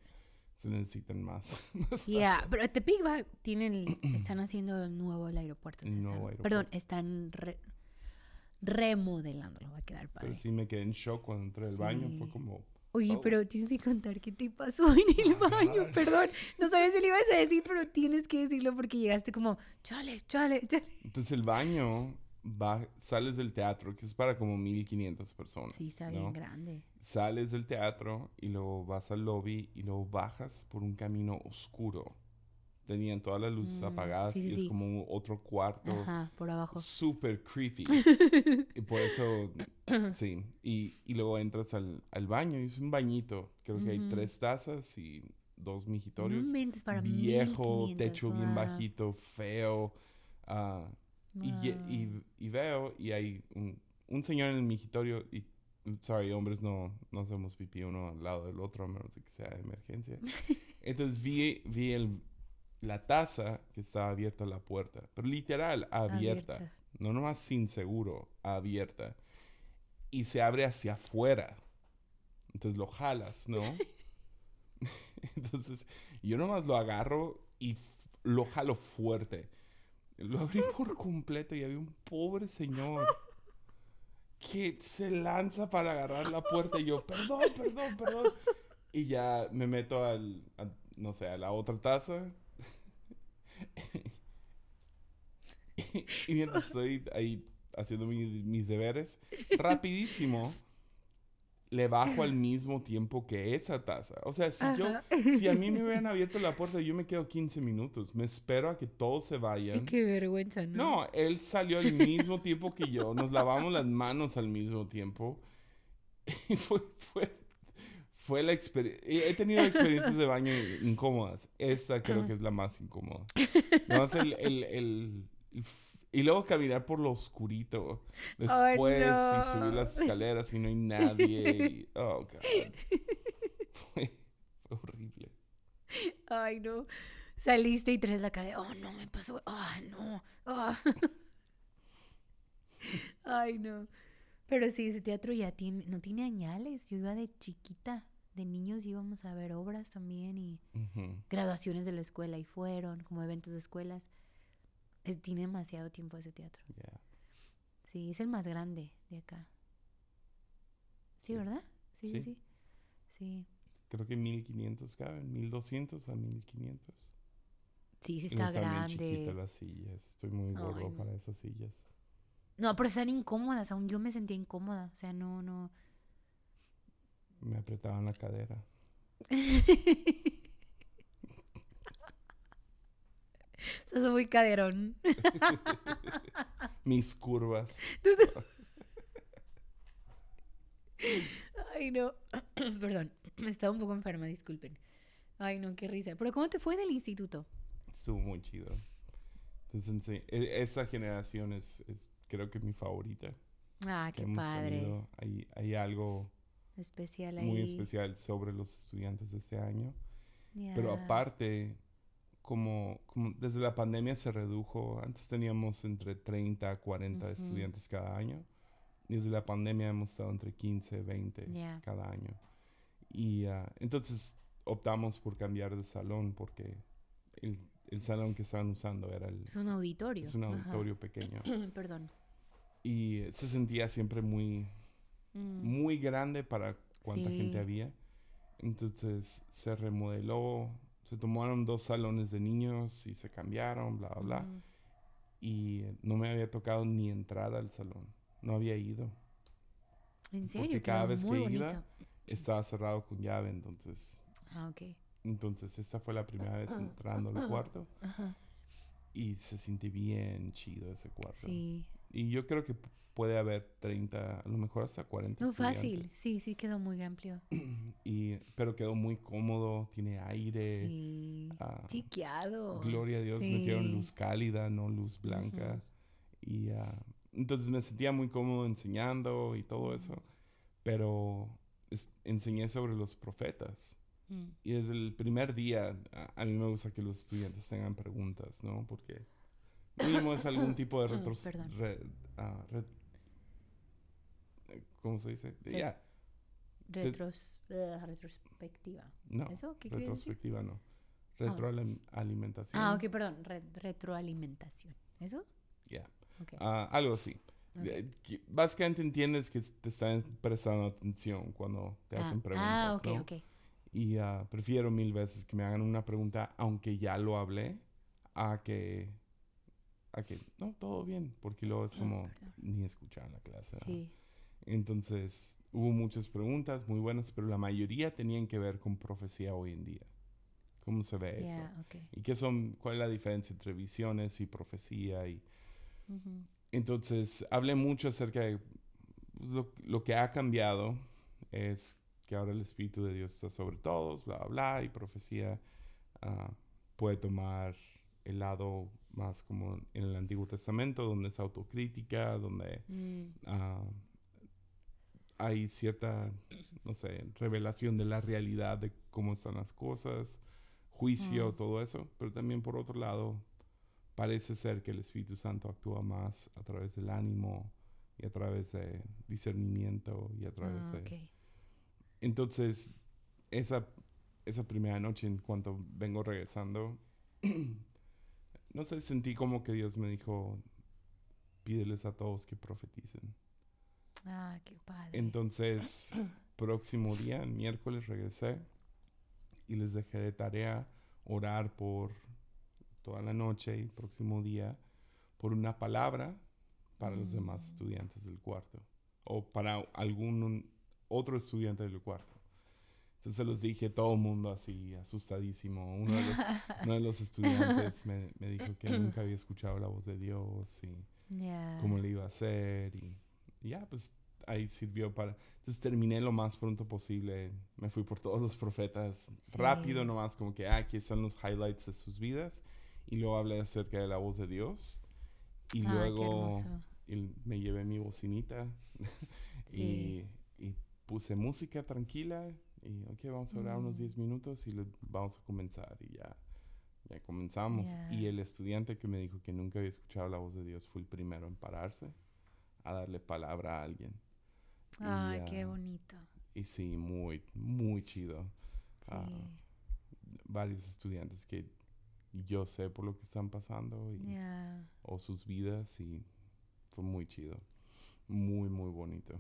Se necesitan más. más Yeah, pero Tepic va, tienen, están haciendo el nuevo el aeropuerto. Se nuevo están- Perdón, aeropuerto. están re- remodelándolo, va a quedar padre. Pero sí me quedé en shock cuando entré al baño. Fue Sí. como... Oye, Oh. pero tienes que contar qué te pasó en el baño, Ajá. perdón. No sabía si lo ibas a decir, pero tienes que decirlo porque llegaste como, chale, chale, chale. Entonces el baño, va, sales del teatro, que es para como 1500 personas. Sí, está ¿no? bien grande. Sales del teatro y luego vas al lobby y luego bajas por un camino oscuro. Tenían todas las luces Mm, apagadas sí, sí, y sí. es como otro cuarto. Ajá, por abajo. Súper creepy. y por eso, sí. Y, y luego entras al, al baño y es un bañito. Creo que hay tres tazas y dos migitorios. inventes para Viejo, 1500, techo bien wow. bajito, feo. ah, y, ye- Wow. y, y veo y hay un, un señor en el migitorio y, sorry, hombres no, no hacemos pipí uno al lado del otro a menos de que sea de emergencia. Entonces vi, vi el, la taza que estaba abierta la puerta, pero literal abierta, Abierta. no nomás sin seguro, abierta. Y se abre hacia afuera. Entonces lo jalas, ¿no? Entonces yo nomás lo agarro y lo jalo fuerte. Lo abrí por completo y había un pobre señor que se lanza para agarrar la puerta y yo, perdón, perdón, perdón. Y ya me meto al, a- no sé, a la otra taza. y mientras estoy ahí haciendo mi- mis deberes, rapidísimo, le bajo al mismo tiempo que esa taza. O sea, si yo, Ajá. si a mí me hubieran abierto la puerta, yo me quedo 15 minutos. Me espero a que todos se vayan. Qué vergüenza, ¿no? No, él salió al mismo tiempo que yo. Nos lavamos las manos al mismo tiempo. Y fue, fue, fue la experiencia. He tenido experiencias de baño incómodas. Esta creo que es la más incómoda. Nomás el, el, el- el f- y luego caminar por lo oscurito. Después no. y subir las escaleras y no hay nadie. y- oh, God. Fue, fue horrible. Ay, no. Saliste y traes la cara de, oh, no, me pasó. Ay, no. ah". Ay, no. Pero sí, ese teatro ya tiene, no tiene añales. Yo iba de chiquita. De niños íbamos a ver obras también y graduaciones de la escuela y fueron como eventos de escuelas. Es- tiene demasiado tiempo ese teatro. Yeah. Sí, es el más grande de acá. Sí, Sí. ¿verdad? Sí, sí, Sí. Creo que 1500 caben, 1200 a 1500. sí, sí Y está no bien grande. chiquitas las sillas. Estoy muy Ay, gordo no. para esas sillas. No, pero están incómodas, aún yo me sentía incómoda, o sea, no, no. Me apretaban la cadera. Sos muy caderón. Mis curvas. Ay, no. Perdón, estaba un poco enferma, disculpen. Ay, no, qué risa. Pero ¿cómo te fue en el instituto? Estuvo muy chido. Entonces, e- esa generación es, es creo que mi favorita. Ah, qué padre. Hay, hay algo Especial ahí. muy especial sobre los estudiantes de este año. Pero aparte, como, como desde la pandemia se redujo, antes teníamos entre 30 a 40 Ujú. estudiantes cada año. Y desde la pandemia hemos estado entre 15 20 Ya. cada año. Y ah, entonces optamos por cambiar de salón porque el, el salón que estaban usando era el, Es un auditorio. es un Ajá. auditorio pequeño. Perdón. Y se sentía siempre muy, Mm, muy grande para cuánta Sí. gente había. Entonces se remodeló, se tomaron dos salones de niños y se cambiaron, bla, bla, bla. mm. Y eh, no me había tocado ni entrar al salón. No había ido. En serio, Porque cada quedó vez que iba. Estaba cerrado con llave, entonces... Ah, ok. Entonces esta fue la primera vez entrando al cuarto Ajá. y se siente bien chido ese cuarto. Sí. Y yo creo que puede haber 30, a lo mejor hasta 40 No, fácil. Sí, sí, quedó muy amplio. Y, pero quedó muy cómodo, tiene aire. Sí. ah, Chiqueado. Gloria a Dios, metieron luz cálida, no luz blanca. Y ah, entonces me sentía muy cómodo enseñando y todo eso. Pero es- enseñé sobre los profetas. Mm. Y desde el primer día, a, a mí me gusta que los estudiantes tengan preguntas, ¿no? Porque mínimo es algún tipo de re- ah, re- eh, ¿Cómo se dice? Ya, Retros, eh, retrospectiva. no. ¿Eso qué quiere decir? Retrospectiva no. Retroalimentación. Ah, ok, perdón. re- retroalimentación. ¿Eso? Ya. Ok. Ah, algo así. ok. Que Básicamente entiendes que te están prestando atención cuando te hacen ah, preguntas, ah, ok, ¿no? ok. Y ah, prefiero mil veces que me hagan una pregunta, aunque ya lo hablé, a que, a que, no, todo bien, porque luego es Ah, como, perdón. ni escuchar la clase. Sí. Entonces, hubo muchas preguntas muy buenas, pero la mayoría tenían que ver con profecía hoy en día. ¿Cómo se ve eso? ¿Y qué son, cuál es la diferencia entre visiones y profecía? Y entonces, hablé mucho acerca de pues, lo, lo que ha cambiado es que ahora el Espíritu de Dios está sobre todos, bla, bla, bla, y profecía ah, puede tomar el lado más como en el Antiguo Testamento, donde es autocrítica, donde Mm, ah, hay cierta, no sé, revelación de la realidad de cómo están las cosas, juicio, Mm. todo eso, pero también por otro lado, parece ser que el Espíritu Santo actúa más a través del ánimo y a través de discernimiento y a través ah, de... Entonces, esa, esa primera noche, en cuanto vengo regresando, no sé, sentí como que Dios me dijo, pídeles a todos que profeticen. Ah, qué padre. Entonces, próximo día, miércoles, regresé y les dejé de tarea orar por toda la noche y próximo día por una palabra para los demás Mm. estudiantes del cuarto o para algún otro estudiante del cuarto. Entonces los dije todo el mundo así, asustadísimo. Uno de los, uno de los estudiantes me, me dijo que nunca había escuchado la voz de Dios y cómo le iba a hacer y ya, pues ahí sirvió para... Entonces terminé lo más pronto posible, me fui por todos los profetas, Sí. rápido nomás, como que ah, aquí están los highlights de sus vidas y luego hablé acerca de la voz de Dios y qué luego y me llevé mi bocinita Sí. y, y puse música tranquila y ok, vamos a orar unos Mm. 10 minutos y le- vamos a comenzar y ya. Ya comenzamos. Ya. Y el estudiante que me dijo que nunca había escuchado la voz de Dios fue el primero en pararse a darle palabra a alguien. Y, Ay, qué ah, bonito. Y sí, muy, muy chido. Sí. ah, Varios estudiantes que yo sé por lo que están pasando y, o sus vidas y fue muy chido. Muy, muy bonito.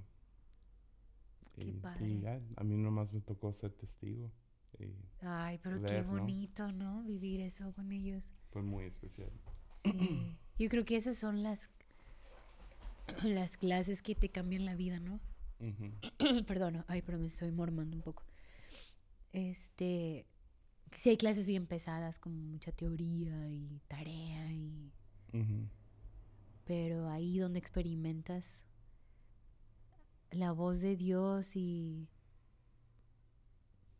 Qué y, padre. y ya, a mí nomás me tocó ser testigo Ay, pero qué ver, ¿no? bonito, ¿no? Vivir eso con ellos. fue muy especial. Sí. Yo creo que esas son las las clases que te cambian la vida, ¿no? Ujú. Perdón, ay, pero me estoy mormando un poco. Este, sí hay clases bien pesadas, como mucha teoría y tarea y pero ahí donde experimentas la voz de Dios y,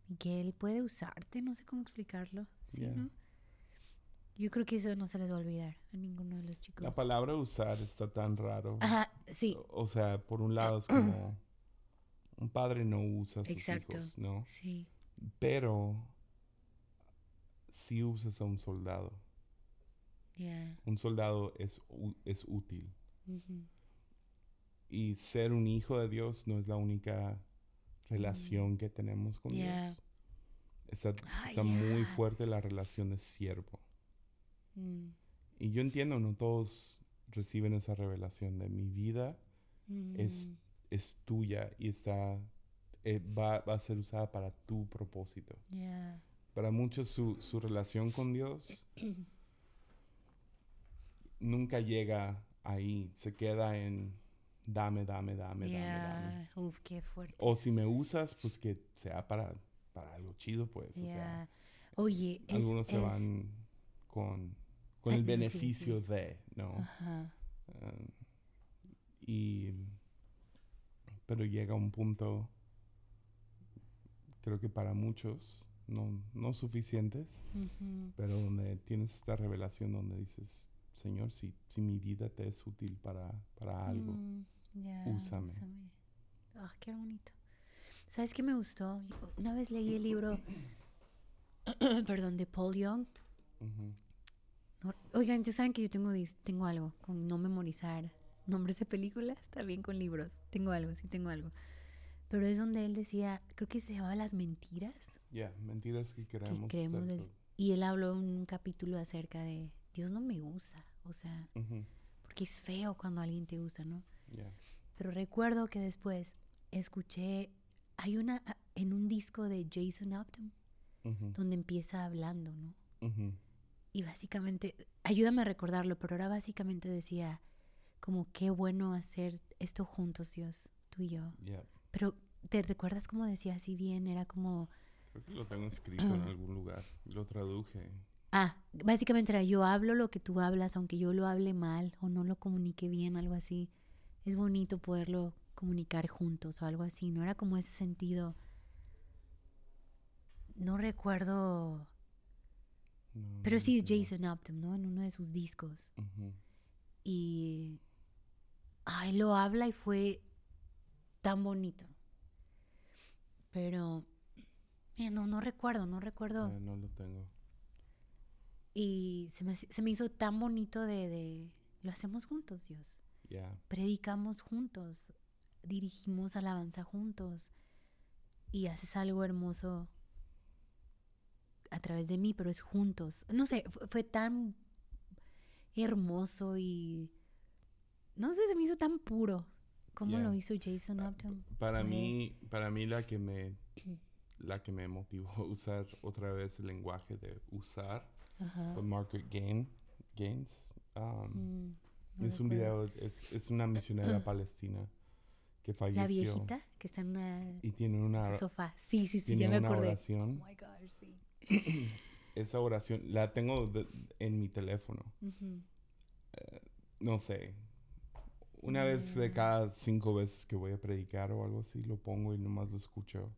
y que Él puede usarte, no sé cómo explicarlo, ¿sí, no? Yo creo que eso no se les va a olvidar a ninguno de los chicos. La palabra usar está tan raro. Ajá, sí, O o sea, por un lado es como un padre no usa a sus Exacto. hijos, ¿no? sí, Pero si usas a un soldado. ya, Un soldado es, es útil. Y ser un hijo de Dios no es la única relación que tenemos con. Dios. Está, Ah, está muy fuerte la relación de siervo. Mm, Y yo entiendo, no todos reciben esa revelación de mi vida es, mm, es tuya y está, eh, va, va a ser usada para tu propósito. Para muchos su, su relación con Dios nunca llega ahí, se queda en dame, dame, dame, dame, dame. uf, qué fuerte. O si me usas, pues que sea para, para algo chido, pues. O sea. Oye, es, algunos se es- van con, con el beneficio de, ¿no? Ajá. Um, Y, pero llega un punto, creo que para muchos, no, no suficientes, pero donde tienes esta revelación donde dices, Señor, si, si mi vida te es útil para, para algo, Mm, ya, úsame. Ah, qué bonito. ¿Sabes qué me gustó? Una vez leí el libro, perdón, de Paul Young. ujú, No- Oigan, ya saben que yo tengo, tengo algo con no memorizar nombres de películas, también con libros. Tengo algo, sí tengo algo. Pero es donde él decía, creo que se llamaba Las Mentiras. ya, mentiras que que des- todo. y él habló en un capítulo acerca de Dios no me usa, o sea, Ujú, porque es feo cuando alguien te usa, ¿no? ya, Pero recuerdo que después escuché, hay una a- en un disco de Jason Upton ujú, donde empieza hablando, ¿no? ujú, Y básicamente, ayúdame a recordarlo, pero ahora básicamente decía como qué bueno hacer esto juntos, Dios, tú y yo. Pero ¿te recuerdas cómo decía así bien? Era como, Creo que lo tengo escrito en algún lugar. Lo traduje. ah, básicamente era yo hablo lo que tú hablas, aunque yo lo hable mal o no lo comunique bien, algo así. Es bonito poderlo comunicar juntos o algo así, no era como ese sentido. No recuerdo, No, pero sí es. Jason Upton, ¿no? En uno de sus discos. Y ay, lo habla y fue tan bonito. Pero eh, no, no recuerdo, no recuerdo. ya, no lo tengo. Y se me, se me hizo tan bonito de, de lo hacemos juntos, Dios. Predicamos juntos, dirigimos alabanza juntos y haces algo hermoso a través de mí, pero es juntos. No sé, fu- fue tan hermoso y no sé, se me hizo tan puro. como Ya. lo hizo Jason Ah, Upton? Para mí, para mí la que me la que me motivó a usar otra vez el lenguaje de usar fue Margaret Gain, Gaines. Um, Mm, no es un video, es, es una misionera palestina que falleció. La viejita que está en, una, Y tiene en una, su sofá. Sí, sí, sí, tiene ya me una acordé. oración. Oh my gosh, sí. Esa oración la tengo de- en mi teléfono. Ujú. no sé, una vez de Mm. cada cinco veces que voy a predicar o algo así, lo pongo y nomás lo escucho.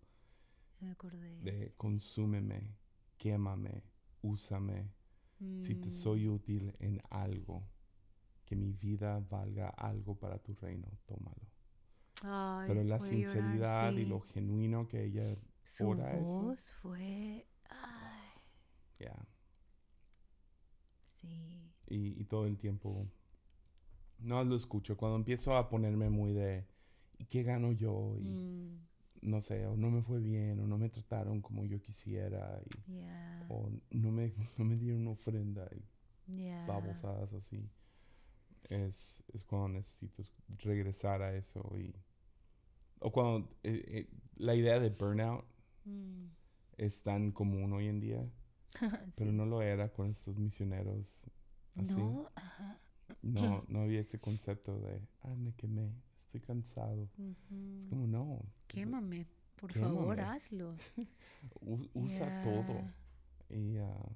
Ya me acordé. De sí. consúmeme, quémame, úsame. Si te Mm, soy útil en algo, que mi vida valga algo para tu reino, tómalo. Ay, Pero la a llorar, sinceridad y sí. lo genuino que ella, Su ora eso. voz fue... Ay, ya, sí. y, y todo el tiempo, no lo escucho. Cuando empiezo a ponerme muy de, ¿y qué gano yo? Y Mm, no sé, o no me fue bien, o no me trataron como yo quisiera, y, ya, o no me, no me dieron ofrenda, y ya. babosadas así. Es, es cuando necesito es- regresar a eso y... O cuando eh, eh, la idea de burnout Mm. es tan común hoy en día, pero Sí. no lo era con estos misioneros así. No, ajá. No, no había ese concepto de, ah, me quemé, estoy cansado. Ujú. Es como, no, Quémame, por favor, Quémame. hazlo. u- usa Ya. todo. Y ah,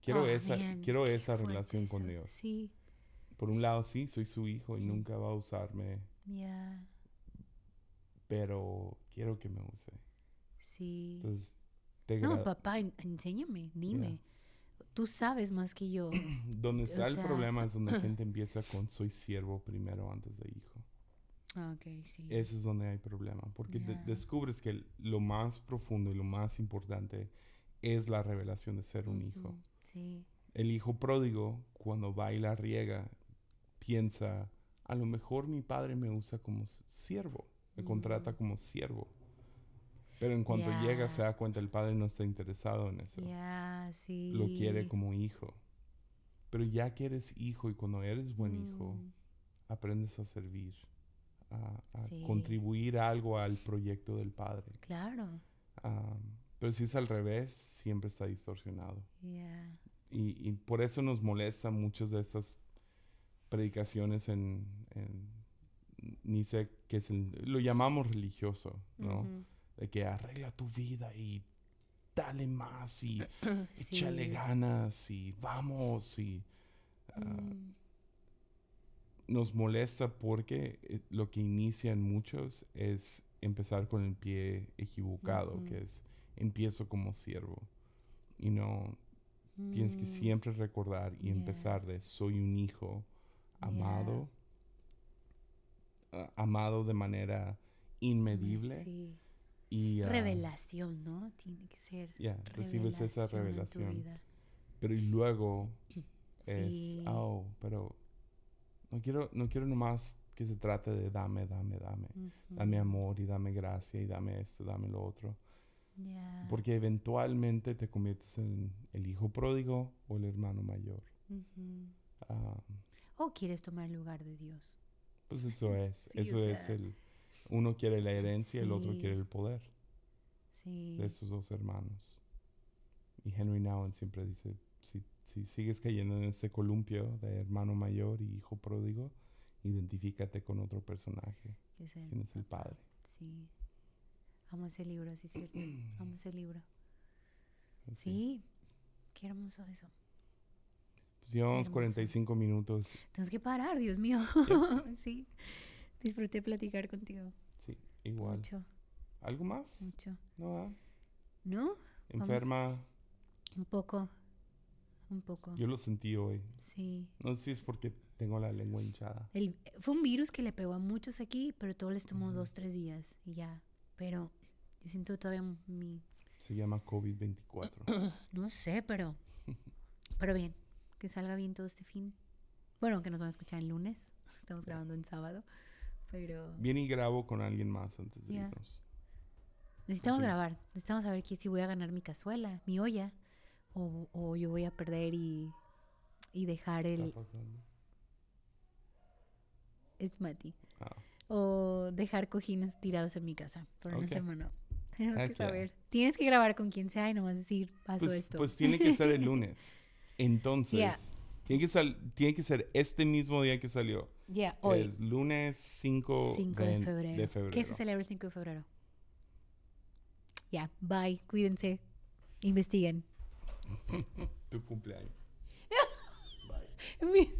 quiero, Oh, esa, man, quiero esa relación con eso. Dios. Sí, Por un lado, sí, soy su hijo y nunca va a usarme, ya, pero quiero que me use. sí. Entonces, te No, papá, en- enséñame, dime. Tú sabes más que yo. donde está el sea- problema es donde la gente empieza con soy siervo primero antes de hijo. Ah, ok, sí. Eso es donde hay problema, porque de- Ya. descubres que lo más profundo y lo más importante es la revelación de ser un hijo. Sí, El hijo pródigo, cuando va y la riega, piensa, a lo mejor mi padre me usa como siervo, me contrata como siervo. Pero en cuanto llega se da cuenta el padre no está interesado en eso. sí. Lo quiere como hijo. Pero ya que eres hijo y cuando eres buen hijo, Mm, aprendes a servir, a, a Sí. contribuir algo al proyecto del padre. Claro, pero si es al revés, siempre está distorsionado. y por eso nos molesta muchas de estas predicaciones en, en- ni sé qué es el, lo llamamos religioso, ¿no? De que arregla tu vida y dale más y échale Sí. ganas y vamos y ah, Mm, nos molesta porque eh, lo que inicia en muchos es empezar con el pie equivocado, que es empiezo como siervo. Y no, tienes que Mm, siempre recordar y Yeah. empezar de soy un hijo Yeah. Amado, amado de manera inmedible Sí. y ah, Revelación, ¿no? Tiene que ser. ya, recibes esa revelación. Pero y luego Sí. es, oh, pero no quiero, no quiero nomás que se trate de dame, dame, dame. Dame amor y dame gracia y dame esto, dame lo otro. Porque eventualmente te conviertes en el hijo pródigo o el hermano mayor. Ah, O quieres tomar el lugar de Dios. Pues eso es, Sí, o eso es el... Uno quiere la herencia, el otro sí. quiere el poder Sí. de esos dos hermanos. Y Henry Nouwen siempre dice, si, si sigues cayendo en este columpio de hermano mayor y hijo pródigo, identifícate con otro personaje. que es el ¿Quién es el padre? Sí. Amo ese libro, sí es cierto. Amo ese libro. Así. Sí. Qué hermoso eso. Llevamos hermoso. 45 minutos. Tenemos que parar, Dios mío. sí. Disfruté platicar contigo. Sí, igual. Mucho, ¿Algo más? mucho. No, ah? ¿No? Enferma. Un poco. Un poco. Yo lo sentí hoy. Sí. No sé si es porque tengo la lengua hinchada. El- fue un virus que le pegó a muchos aquí, pero todo les tomó dos, tres días y ya. Pero yo siento todavía mi... Se llama COVID-24. No sé, pero... Pero bien, que salga bien todo este fin. Bueno, que nos van a escuchar el lunes. Estamos grabando en sábado. Pero Viene y grabo con alguien más antes de Ya. irnos. necesitamos grabar. Necesitamos saber que si voy a ganar mi cazuela, mi olla, o, o yo voy a perder y, y dejar ¿Qué el... está pasando? Es Mati. Ah, O dejar cojines tirados en mi casa por una Ok. semana. Tenemos Heck que yeah. saber. Tienes que grabar con quien sea y nomás decir, paso Pues, esto. pues tiene que ser el lunes. Entonces, Ya. tiene, que sal- tiene que ser este mismo día que salió. Ya, que hoy, Es lunes 5, 5 de, de febrero. de febrero. ¿Qué se celebra el 5 de febrero? Ya, bye, cuídense, investiguen. Tu cumpleaños. Mi-